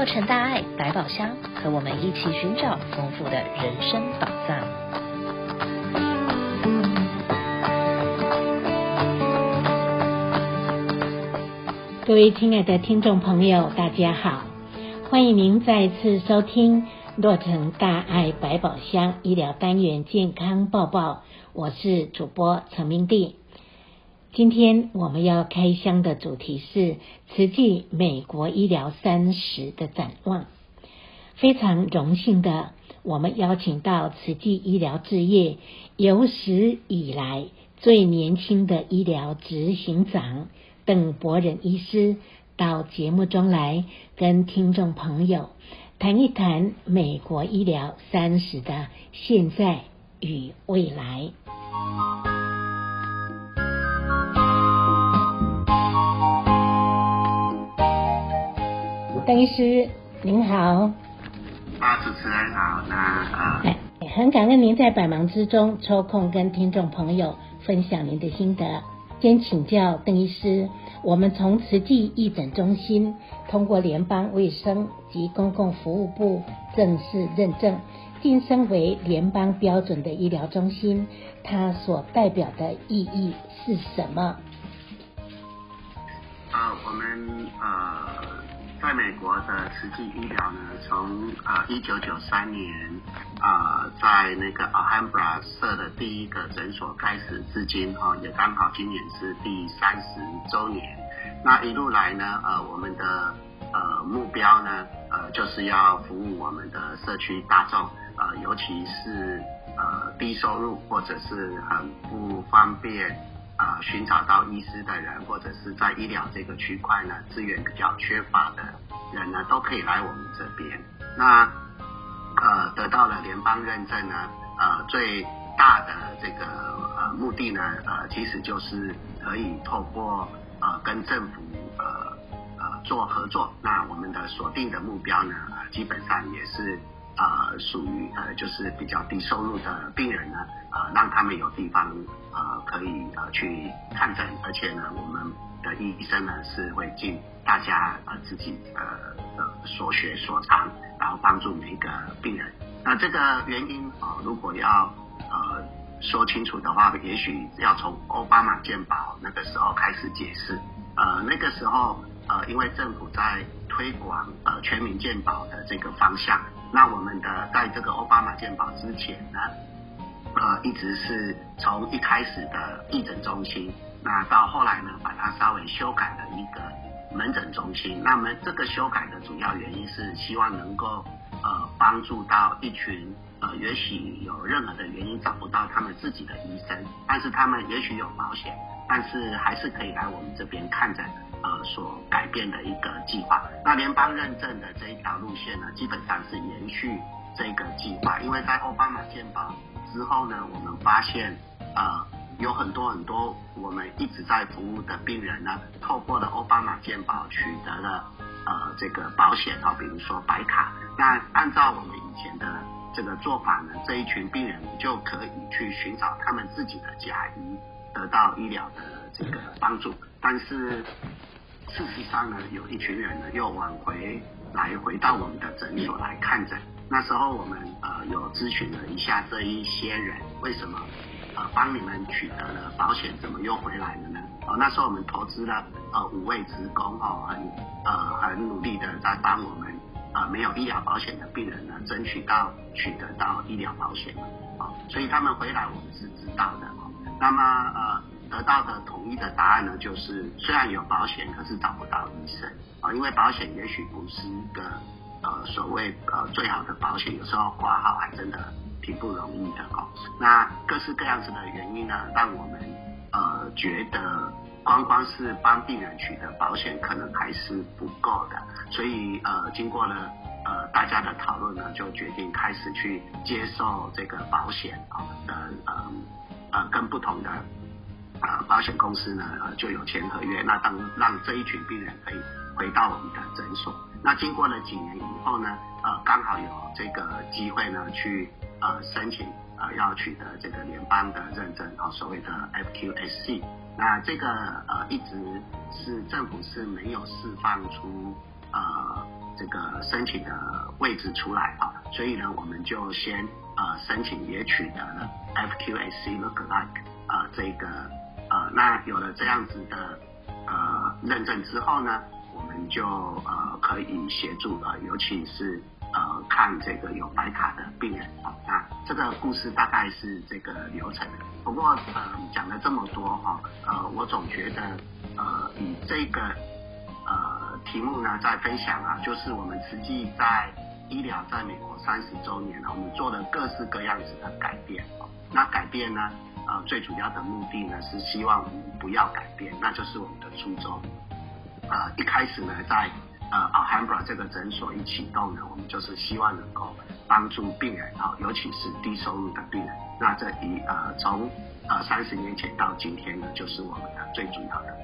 洛城大爱百宝箱，和我们一起寻找丰富的人生宝藏。各位亲爱的听众朋友，大家好，欢迎您再次收听洛城大爱百宝箱医疗单元健康报报，我是主播陈明娣。今天我们要开箱的主题是慈济美国医疗三十的展望。非常荣幸的，我们邀请到慈济医疗置业有史以来最年轻的医疗执行长邓柏仁医师到节目中来，跟听众朋友谈一谈美国医疗三十的现在与未来。邓医师您好，啊，主持人好，那啊，哎，很感恩您在百忙之中抽空跟听众朋友分享您的心得。先请教邓医师，我们从慈济义诊中心通过联邦卫生及公共服务部正式认证，晋升为联邦标准的医疗中心，它所代表的意义是什么？啊，我们呃。在美国的实际医疗呢，从呃一九九三年啊、呃，在那个 Alhambra 设的第一个诊所开始至今哈、哦，也刚好今年是第三十周年。那一路来呢，呃，我们的呃目标呢，呃，就是要服务我们的社区大众，呃，尤其是呃低收入或者是很不方便。呃，寻找到医师的人，或者是在医疗这个区块呢，资源比较缺乏的人呢，都可以来我们这边。那呃，得到了联邦认证呢，呃，最大的这个呃目的呢，呃，其实就是可以透过呃跟政府呃呃做合作。那我们的锁定的目标呢，呃，基本上也是。呃，属于呃，就是比较低收入的病人呢，呃，让他们有地方呃可以呃去看诊，而且呢，我们的医生呢是会尽大家呃自己呃的所学所长，然后帮助每一个病人。那这个原因啊、呃，如果要呃说清楚的话，也许要从奥巴马健保那个时候开始解释。呃，那个时候呃，因为政府在推广呃全民健保的这个方向。那我们的在这个欧巴马健保之前呢，呃，一直是从一开始的义诊中心，那到后来呢，把它稍微修改了一个门诊中心。那么这个修改的主要原因是希望能够呃帮助到一群呃也许有任何的原因找不到他们自己的医生，但是他们也许有保险，但是还是可以来我们这边看诊。呃，所改变的一个计划。那联邦认证的这一条路线呢，基本上是延续这个计划。因为在奥巴马健保之后呢，我们发现呃有很多很多我们一直在服务的病人呢，透过了奥巴马健保取得了呃这个保险啊，比如说白卡。那按照我们以前的这个做法呢，这一群病人就可以去寻找他们自己的家医，得到医疗的这个帮助。但是事实上呢，有一群人呢又往回来回到我们的诊所来看诊。那时候我们呃有咨询了一下这一些人，为什么呃帮你们取得了保险，怎么又回来了呢？哦，那时候我们投资了呃五位职工哦，很呃很努力的在帮我们呃没有医疗保险的病人呢争取到取得到医疗保险哦，所以他们回来我们是知道的。那么呃。得到的统一的答案呢，就是虽然有保险，可是找不到医生啊，因为保险也许不是一个呃所谓呃最好的保险，有时候挂号还真的挺不容易的哦。那各式各样子的原因呢，让我们呃觉得光光是帮病人取得保险，可能还是不够的，所以呃经过了呃大家的讨论呢，就决定开始去接受这个保险啊的呃呃跟不同的。保险公司呢，呃，就有签合约，那当让这一群病人可以回到我们的诊所。那经过了几年以后呢，呃，刚好有这个机会呢，去呃申请呃要取得这个联邦的认证，啊，所谓的 FQSC。那这个呃一直是政府是没有释放出呃这个申请的位置出来啊，所以呢，我们就先呃申请也取得了 FQSC look like 啊、呃、这个呃那有了这样子的呃认证之后呢，我们就呃可以协助啊、尤其是呃看这个有白卡的病人啊，那这个故事大概是这个流程。不过呃讲了这么多哈，呃我总觉得呃以这个。呃，题目呢在分享啊，就是我们慈济在医疗在美国三十周年了，我们做了各式各样子的改变。那改变呢，呃，最主要的目的呢是希望不要改变，那就是我们的初衷。呃，一开始呢，在呃 Alhambra 这个诊所一启动呢，我们就是希望能够帮助病人啊，尤其是低收入的病人。那这一呃从呃三十年前到今天呢，就是我们的最主要的。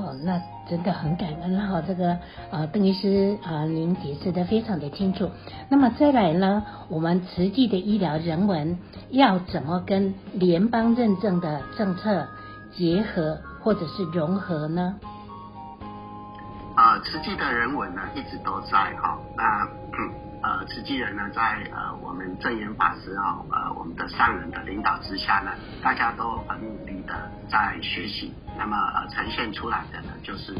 哦，那真的很感恩哈，这个呃，邓医师啊、呃，您解释得非常的清楚。那么再来呢，我们慈济的医疗人文要怎么跟联邦认证的政策结合或者是融合呢？啊、呃，慈济的人文呢一直都在哈，那。嗯呃，慈济人呢，在呃我们证严法师啊，呃我们的上人的领导之下呢，大家都很努力的在学习。那么呃呈现出来的呢，就是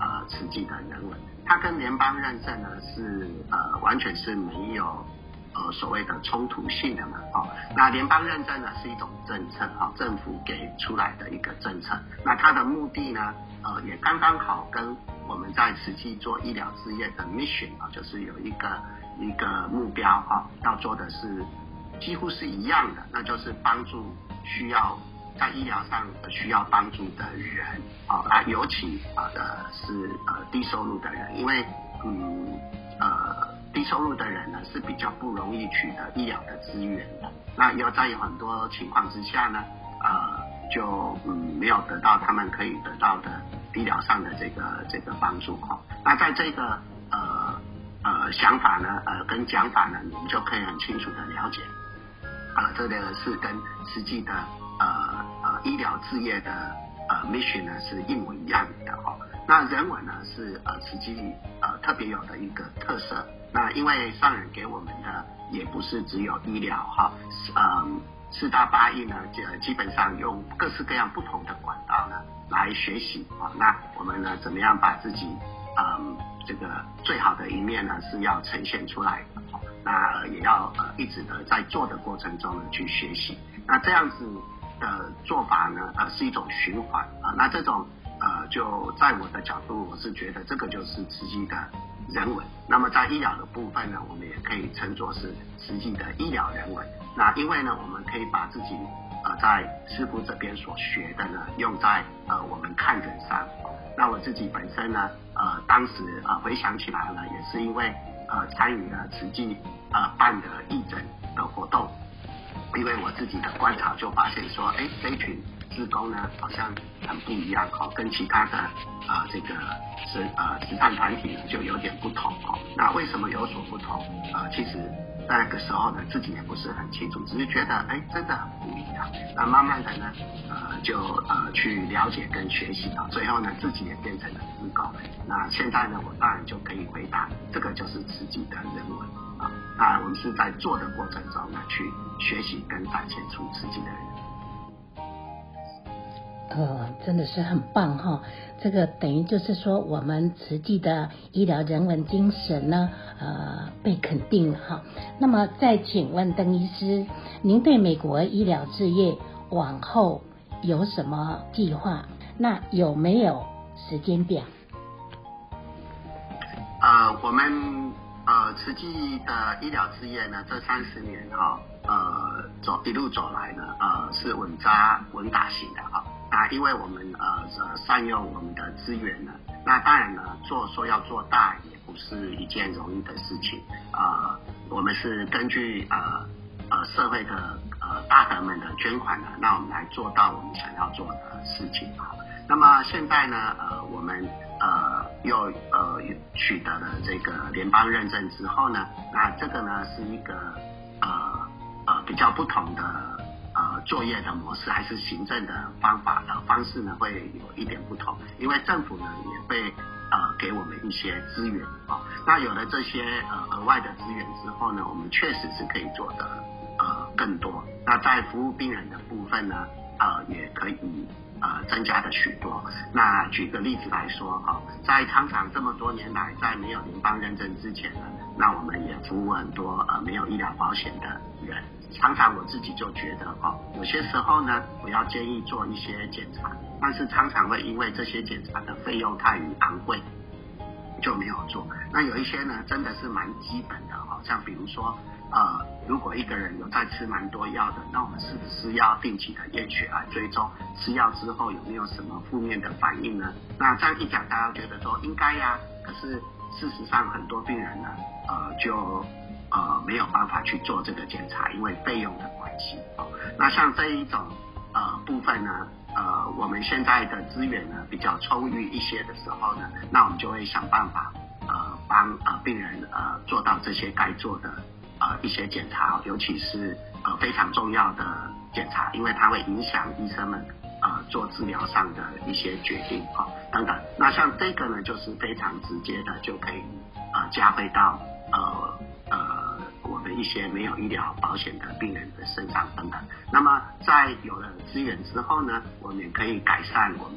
呃慈济的人文。它跟联邦认证呢是呃完全是没有呃所谓的冲突性的嘛。哦，那联邦认证呢是一种政策，哈、政府给出来的一个政策。那它的目的呢，呃也刚刚好跟我们在慈济做医疗事业的 mission 啊，就是有一个。一个目标啊，要做的是几乎是一样的，那就是帮助需要在医疗上需要帮助的人啊，尤其啊的是呃低收入的人，因为嗯呃低收入的人呢是比较不容易取得医疗的资源的，那要在有很多情况之下呢，呃就嗯没有得到他们可以得到的医疗上的这个这个帮助哈，那在这个呃。想法呢，呃，跟讲法呢，你们就可以很清楚的了解，啊、呃，这个是跟实际的呃呃医疗事业的呃 mission 呢是一模一样的哈。那人文呢是呃实际呃特别有的一个特色。那因为上人给我们的也不是只有医疗哈，呃四大八义呢，就基本上用各式各样不同的管道呢来学习啊。那我们呢怎么样把自己嗯？这个最好的一面呢，是要呈现出来的，那也要呃一直的在做的过程中呢去学习。那这样子的做法呢，呃是一种循环啊。那这种呃就在我的角度，我是觉得这个就是实际的人文。那么在医疗的部分呢，我们也可以称作是实际的医疗人文。那因为呢，我们可以把自己呃在师傅这边所学的呢，用在呃我们看诊上。那我自己本身呢，呃，当时呃回想起来呢，也是因为呃参与了慈济呃办的义诊的活动，因为我自己的观察就发现说，哎，这群职工呢好像很不一样哦，跟其他的啊、呃、这个慈呃慈善团体就有点不同哦。那为什么有所不同？呃，其实。那个时候呢，自己也不是很清楚，只是觉得哎，真的很不一样。那慢慢的呢，呃，就呃去了解跟学习啊，最后呢，自己也变成了自工。那现在呢，我当然就可以回答，这个就是自己的人文啊。那我们是在做的过程中呢，去学习跟展现出自己的人。呃，真的是很棒哈！这个等于就是说，我们慈济的医疗人文精神呢，呃，被肯定了哈。那么再请问邓医师，您对美国医疗事业往后有什么计划？那有没有时间表？呃，我们呃慈济的医疗事业呢，这三十年哈，呃，走一路走来呢，呃，是稳扎稳打型的哈。那因为我们呃呃善用我们的资源呢，那当然呢做说要做大也不是一件容易的事情啊、呃。我们是根据呃呃社会的呃大德们的捐款呢，那我们来做到我们想要做的事情啊。那么现在呢呃我们呃又呃取得了这个联邦认证之后呢，那这个呢是一个呃呃比较不同的。作业的模式还是行政的方法的方式呢，会有一点不同。因为政府呢也会呃给我们一些资源啊，那有了这些呃额外的资源之后呢，我们确实是可以做的呃更多。那在服务病人的部分呢，呃也可以呃增加的许多。那举个例子来说啊，在常常这么多年来，在没有联邦认证之前呢，那我们也服务很多呃没有医疗保险的人。常常我自己就觉得哦，有些时候呢，我要建议做一些检查，但是常常会因为这些检查的费用太于昂贵，就没有做。那有一些呢，真的是蛮基本的，好像比如说，呃，如果一个人有在吃蛮多药的，那我们是不是要定期的验血来追踪吃药之后有没有什么负面的反应呢？那这样一讲，大家觉得说应该呀，可是事实上很多病人呢，呃，就。呃，没有办法去做这个检查，因为费用的关系。哦，那像这一种呃部分呢，呃，我们现在的资源呢比较充裕一些的时候呢，那我们就会想办法呃帮呃病人呃做到这些该做的呃一些检查，尤其是呃非常重要的检查，因为它会影响医生们呃做治疗上的一些决定啊、哦、等等。那像这个呢，就是非常直接的就可以呃加费到呃。呃，我们一些没有医疗保险的病人的身上等等。那么，在有了资源之后呢，我们也可以改善我们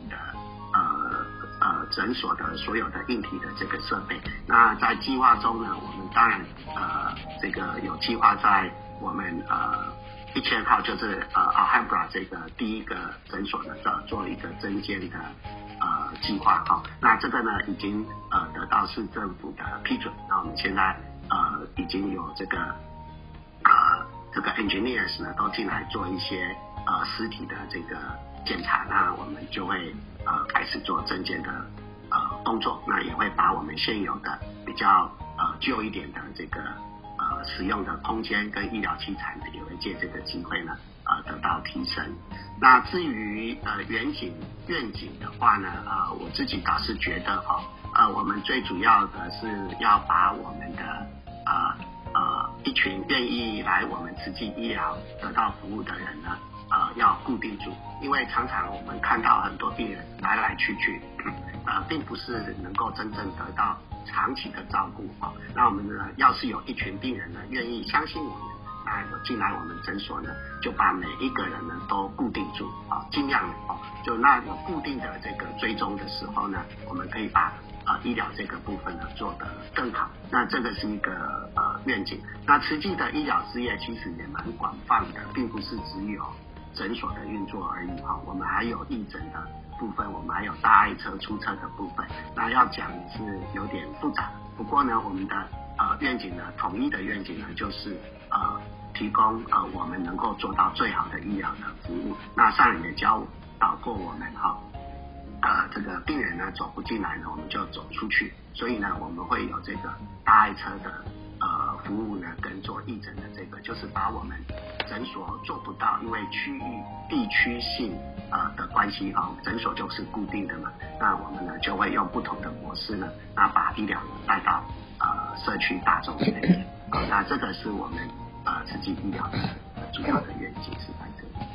诊所的所有的硬体的这个设备。那在计划中呢，我们当然呃这个有计划在我们呃一千号就是呃 Alhambra 这个第一个诊所呢，做做一个增建的呃计划哈。那这个呢已经呃得到市政府的批准。那我们现在。呃，已经有这个呃这个 engineers 呢，都进来做一些呃实体的这个检查，那我们就会呃开始做证件的动作，那也会把我们现有的比较呃旧一点的这个呃使用的空间跟医疗器材呢，也会借这个机会呢呃得到提升。那至于呃远景愿景的话呢，呃我自己倒是觉得哈，呃我们最主要的是要把我们的呃呃，一群愿意来我们慈济医疗得到服务的人呢，呃，要固定住，因为常常我们看到很多病人来来去去，呃，并不是能够真正得到长期的照顾啊。那我们呢，要是有一群病人呢，愿意相信我们，那进来我们诊所呢，就把每一个人呢都固定住啊，尽量哦，就那有固定的这个追踪的时候呢，我们可以把。啊，医疗这个部分呢做得更好，那这个是一个呃愿景。那实际的医疗事业其实也蛮广泛的，并不是只有诊所的运作而已哈、哦。我们还有义诊的部分，我们还有大爱车出车的部分。那要讲是有点复杂，不过呢，我们的呃愿景呢，统一的愿景呢，就是呃提供呃我们能够做到最好的医疗的服务。那上人也教导过我们哈。呃，这个病人呢走不进来呢，我们就走出去。所以呢，我们会有这个大爱车的服务呢，跟做义诊的这个，就是把我们诊所做不到，因为区域地区性呃的关系哈，诊所就是固定的嘛。那我们呢就会用不同的模式呢，那把医疗带到呃社区大众这边。呃，那这个是我们呃慈济医疗的主要的愿景是在这里。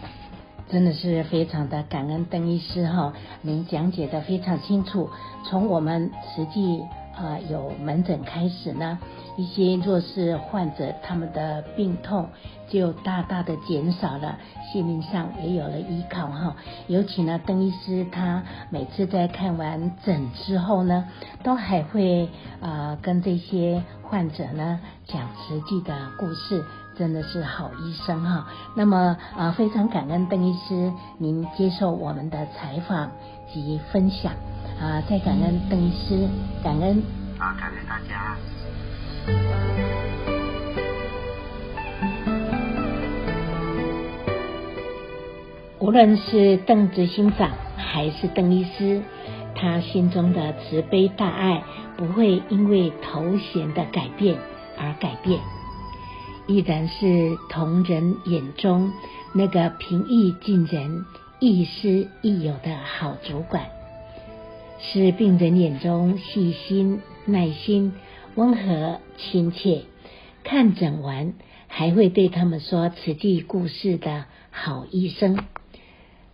真的是非常的感恩邓医师哈，您讲解的非常清楚。从我们实际呃有门诊开始呢，一些弱势患者他们的病痛就大大的减少了，心灵上也有了依靠哈。尤其呢，邓医师他每次在看完诊之后呢，都还会呃跟这些患者呢讲实际的故事。真的是好医生哈，那么啊、非常感恩邓医师您接受我们的采访及分享啊，再感恩邓医师，感恩啊，感恩大家。无论是邓执行长还是邓医师，他心中的慈悲大爱不会因为头衔的改变而改变。依然是同仁眼中那个平易近人、亦师亦友的好主管，是病人眼中细心、耐心、温和、亲切。看诊完还会对他们说慈济故事的好医生，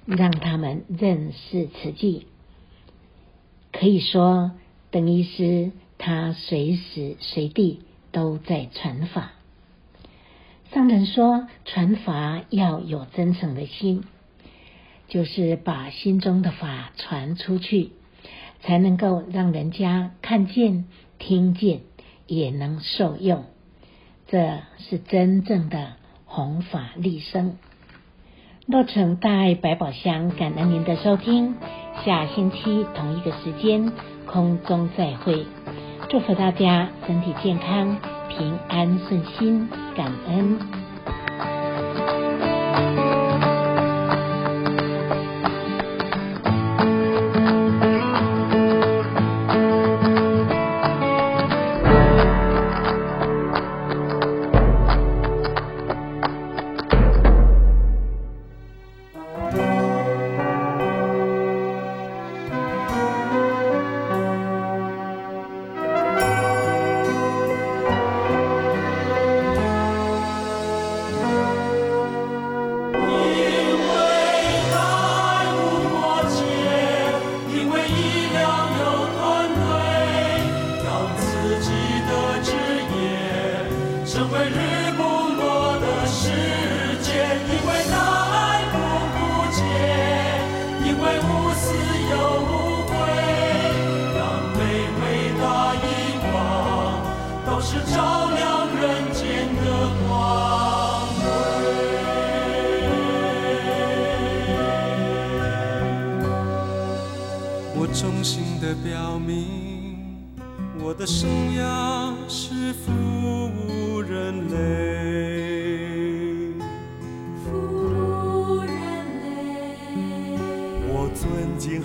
让他们认识慈济。可以说，邓医师他随时随地都在传法。上人说，传法要有真诚的心，就是把心中的法传出去，才能够让人家看见、听见，也能受用。这是真正的弘法利生。洛城大爱百宝箱，感恩您的收听。下星期同一个时间空中再会。祝福大家身体健康、平安顺心，感恩。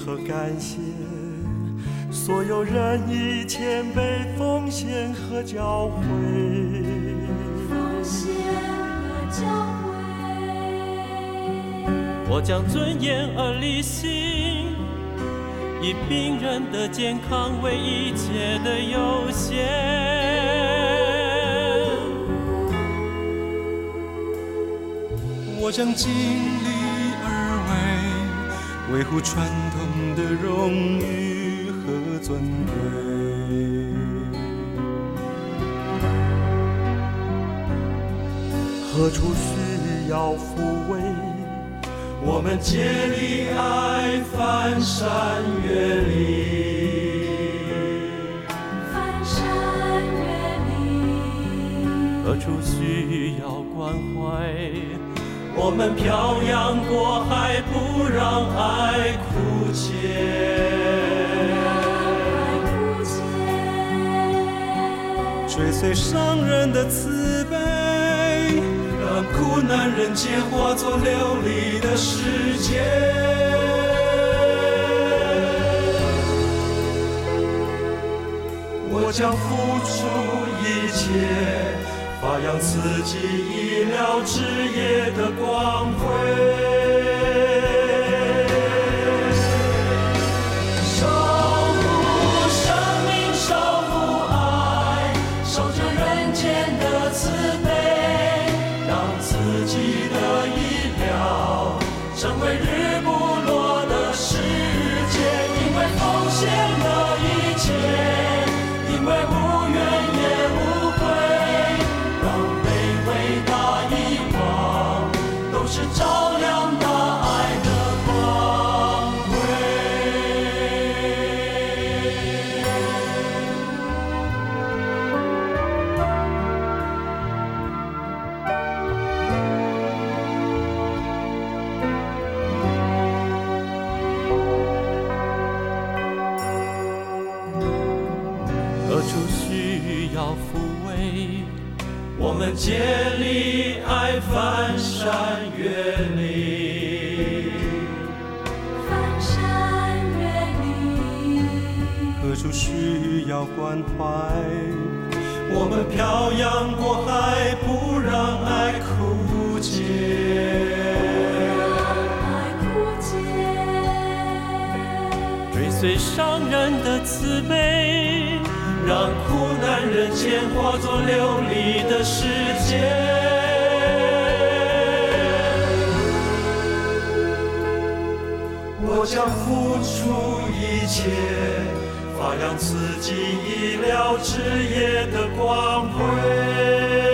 和感谢所有人以谦卑奉献和教诲，奉献和教诲。我将尊严而立信。以病人的健康为一切的优先，我将尽力而为，维护传统的荣誉和尊贵。何处需要抚慰？我们竭力爱，翻山越岭，翻山越岭。何处需要关怀？我们漂洋过海，不让爱枯竭，追随上人的慈悲。让苦难人间化作琉璃的世界。我将付出一切，发扬自己医疗事业的光辉。追随伤人的慈悲，让苦难人间化作流离的世界。我将付出一切，发扬自己意料之夜的光辉。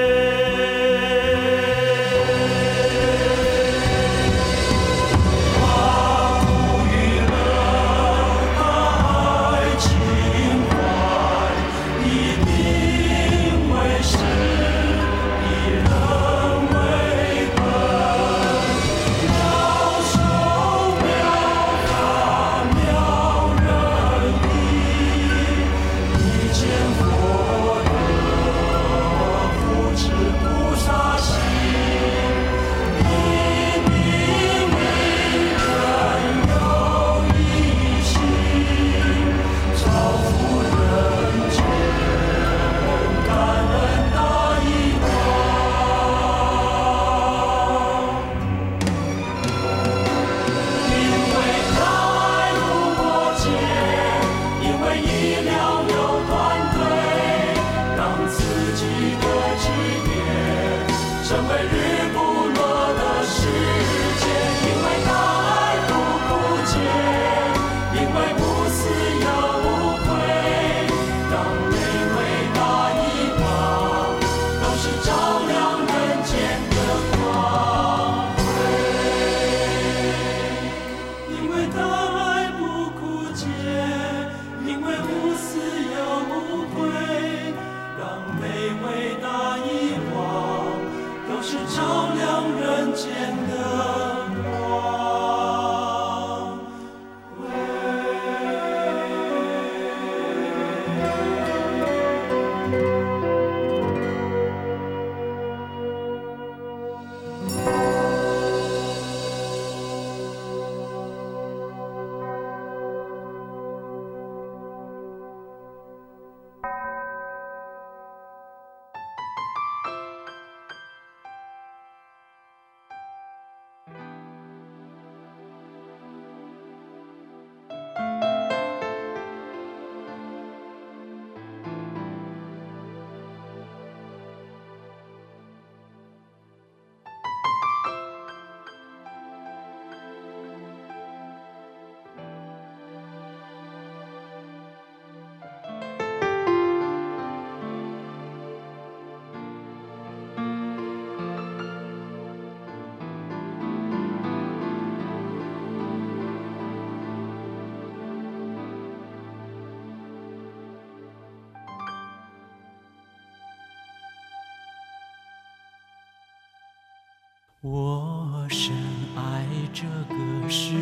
我深爱这个世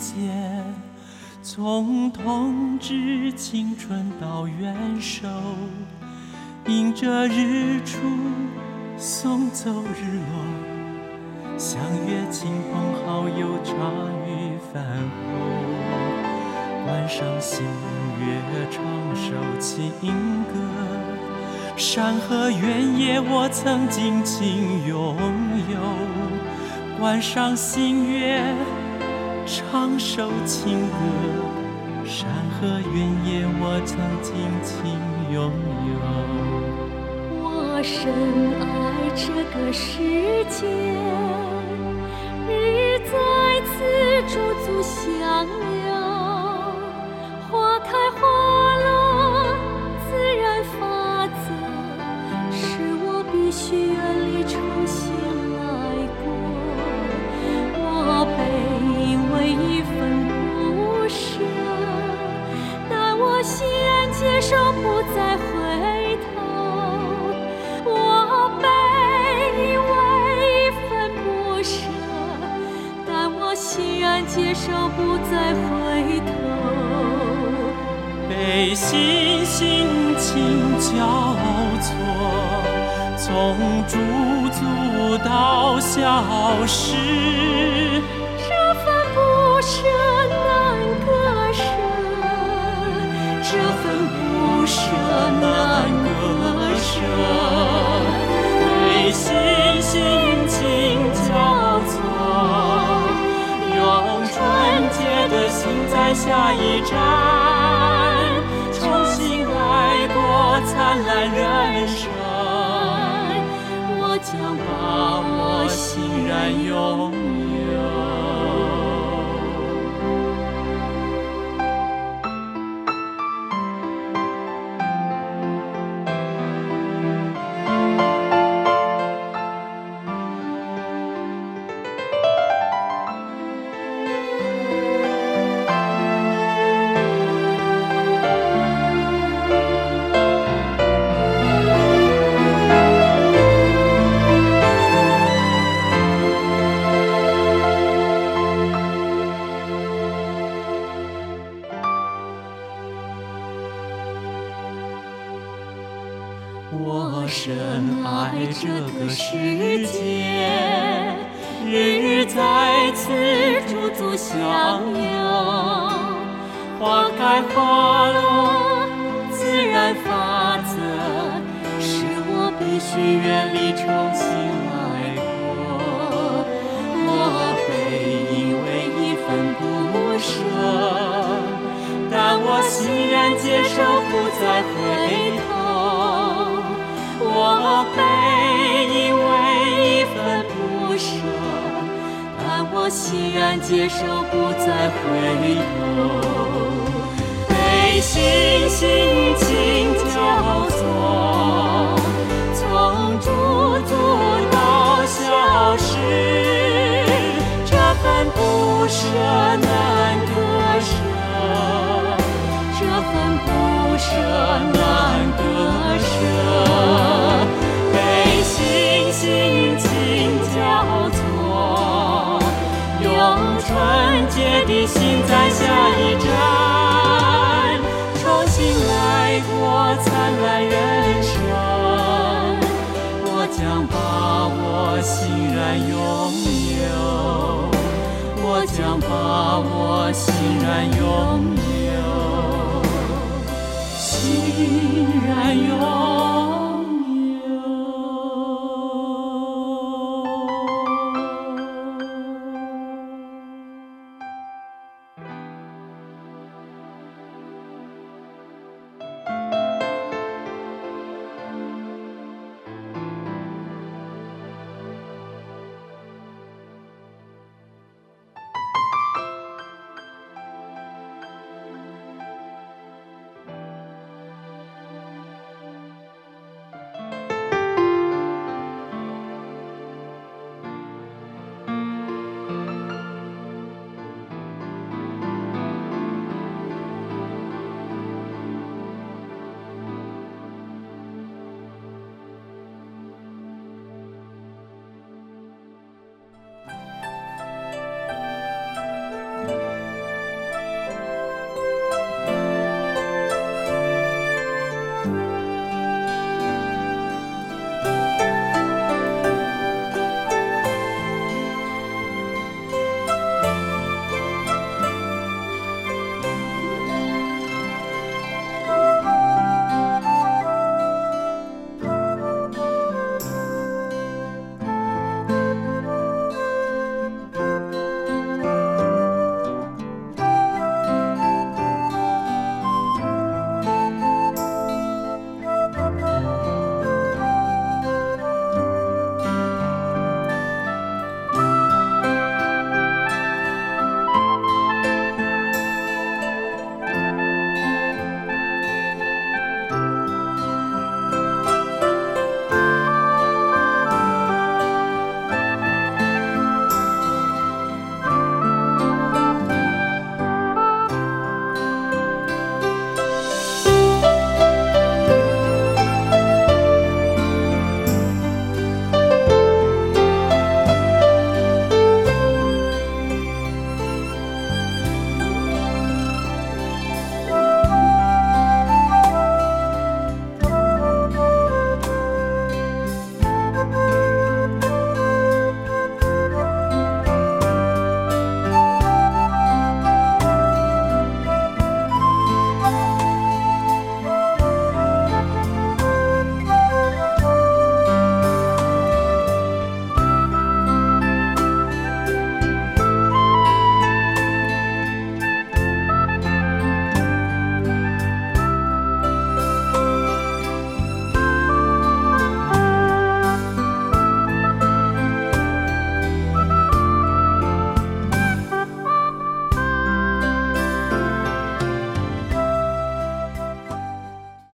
界，从童稚青春到元首，迎着日出送走日落，相约亲朋好友茶余饭后，观赏星月唱首情歌。山河原野，我曾尽情拥有；观赏星月，唱首情歌。山河原野，我曾尽情拥有。我深爱这个世界，日日在此驻足相留，然接受，不再回头。被心心情交错。从驻足到消失，这份不舍难割舍，这份不舍难割舍。被心心在下一站，重新来过灿烂人生。我将把握欣然拥舍难割舍，被心心情交错，用纯洁的心在下一站，重新来过，灿烂人生，我将把我欣然拥有，我将把我欣然拥。善用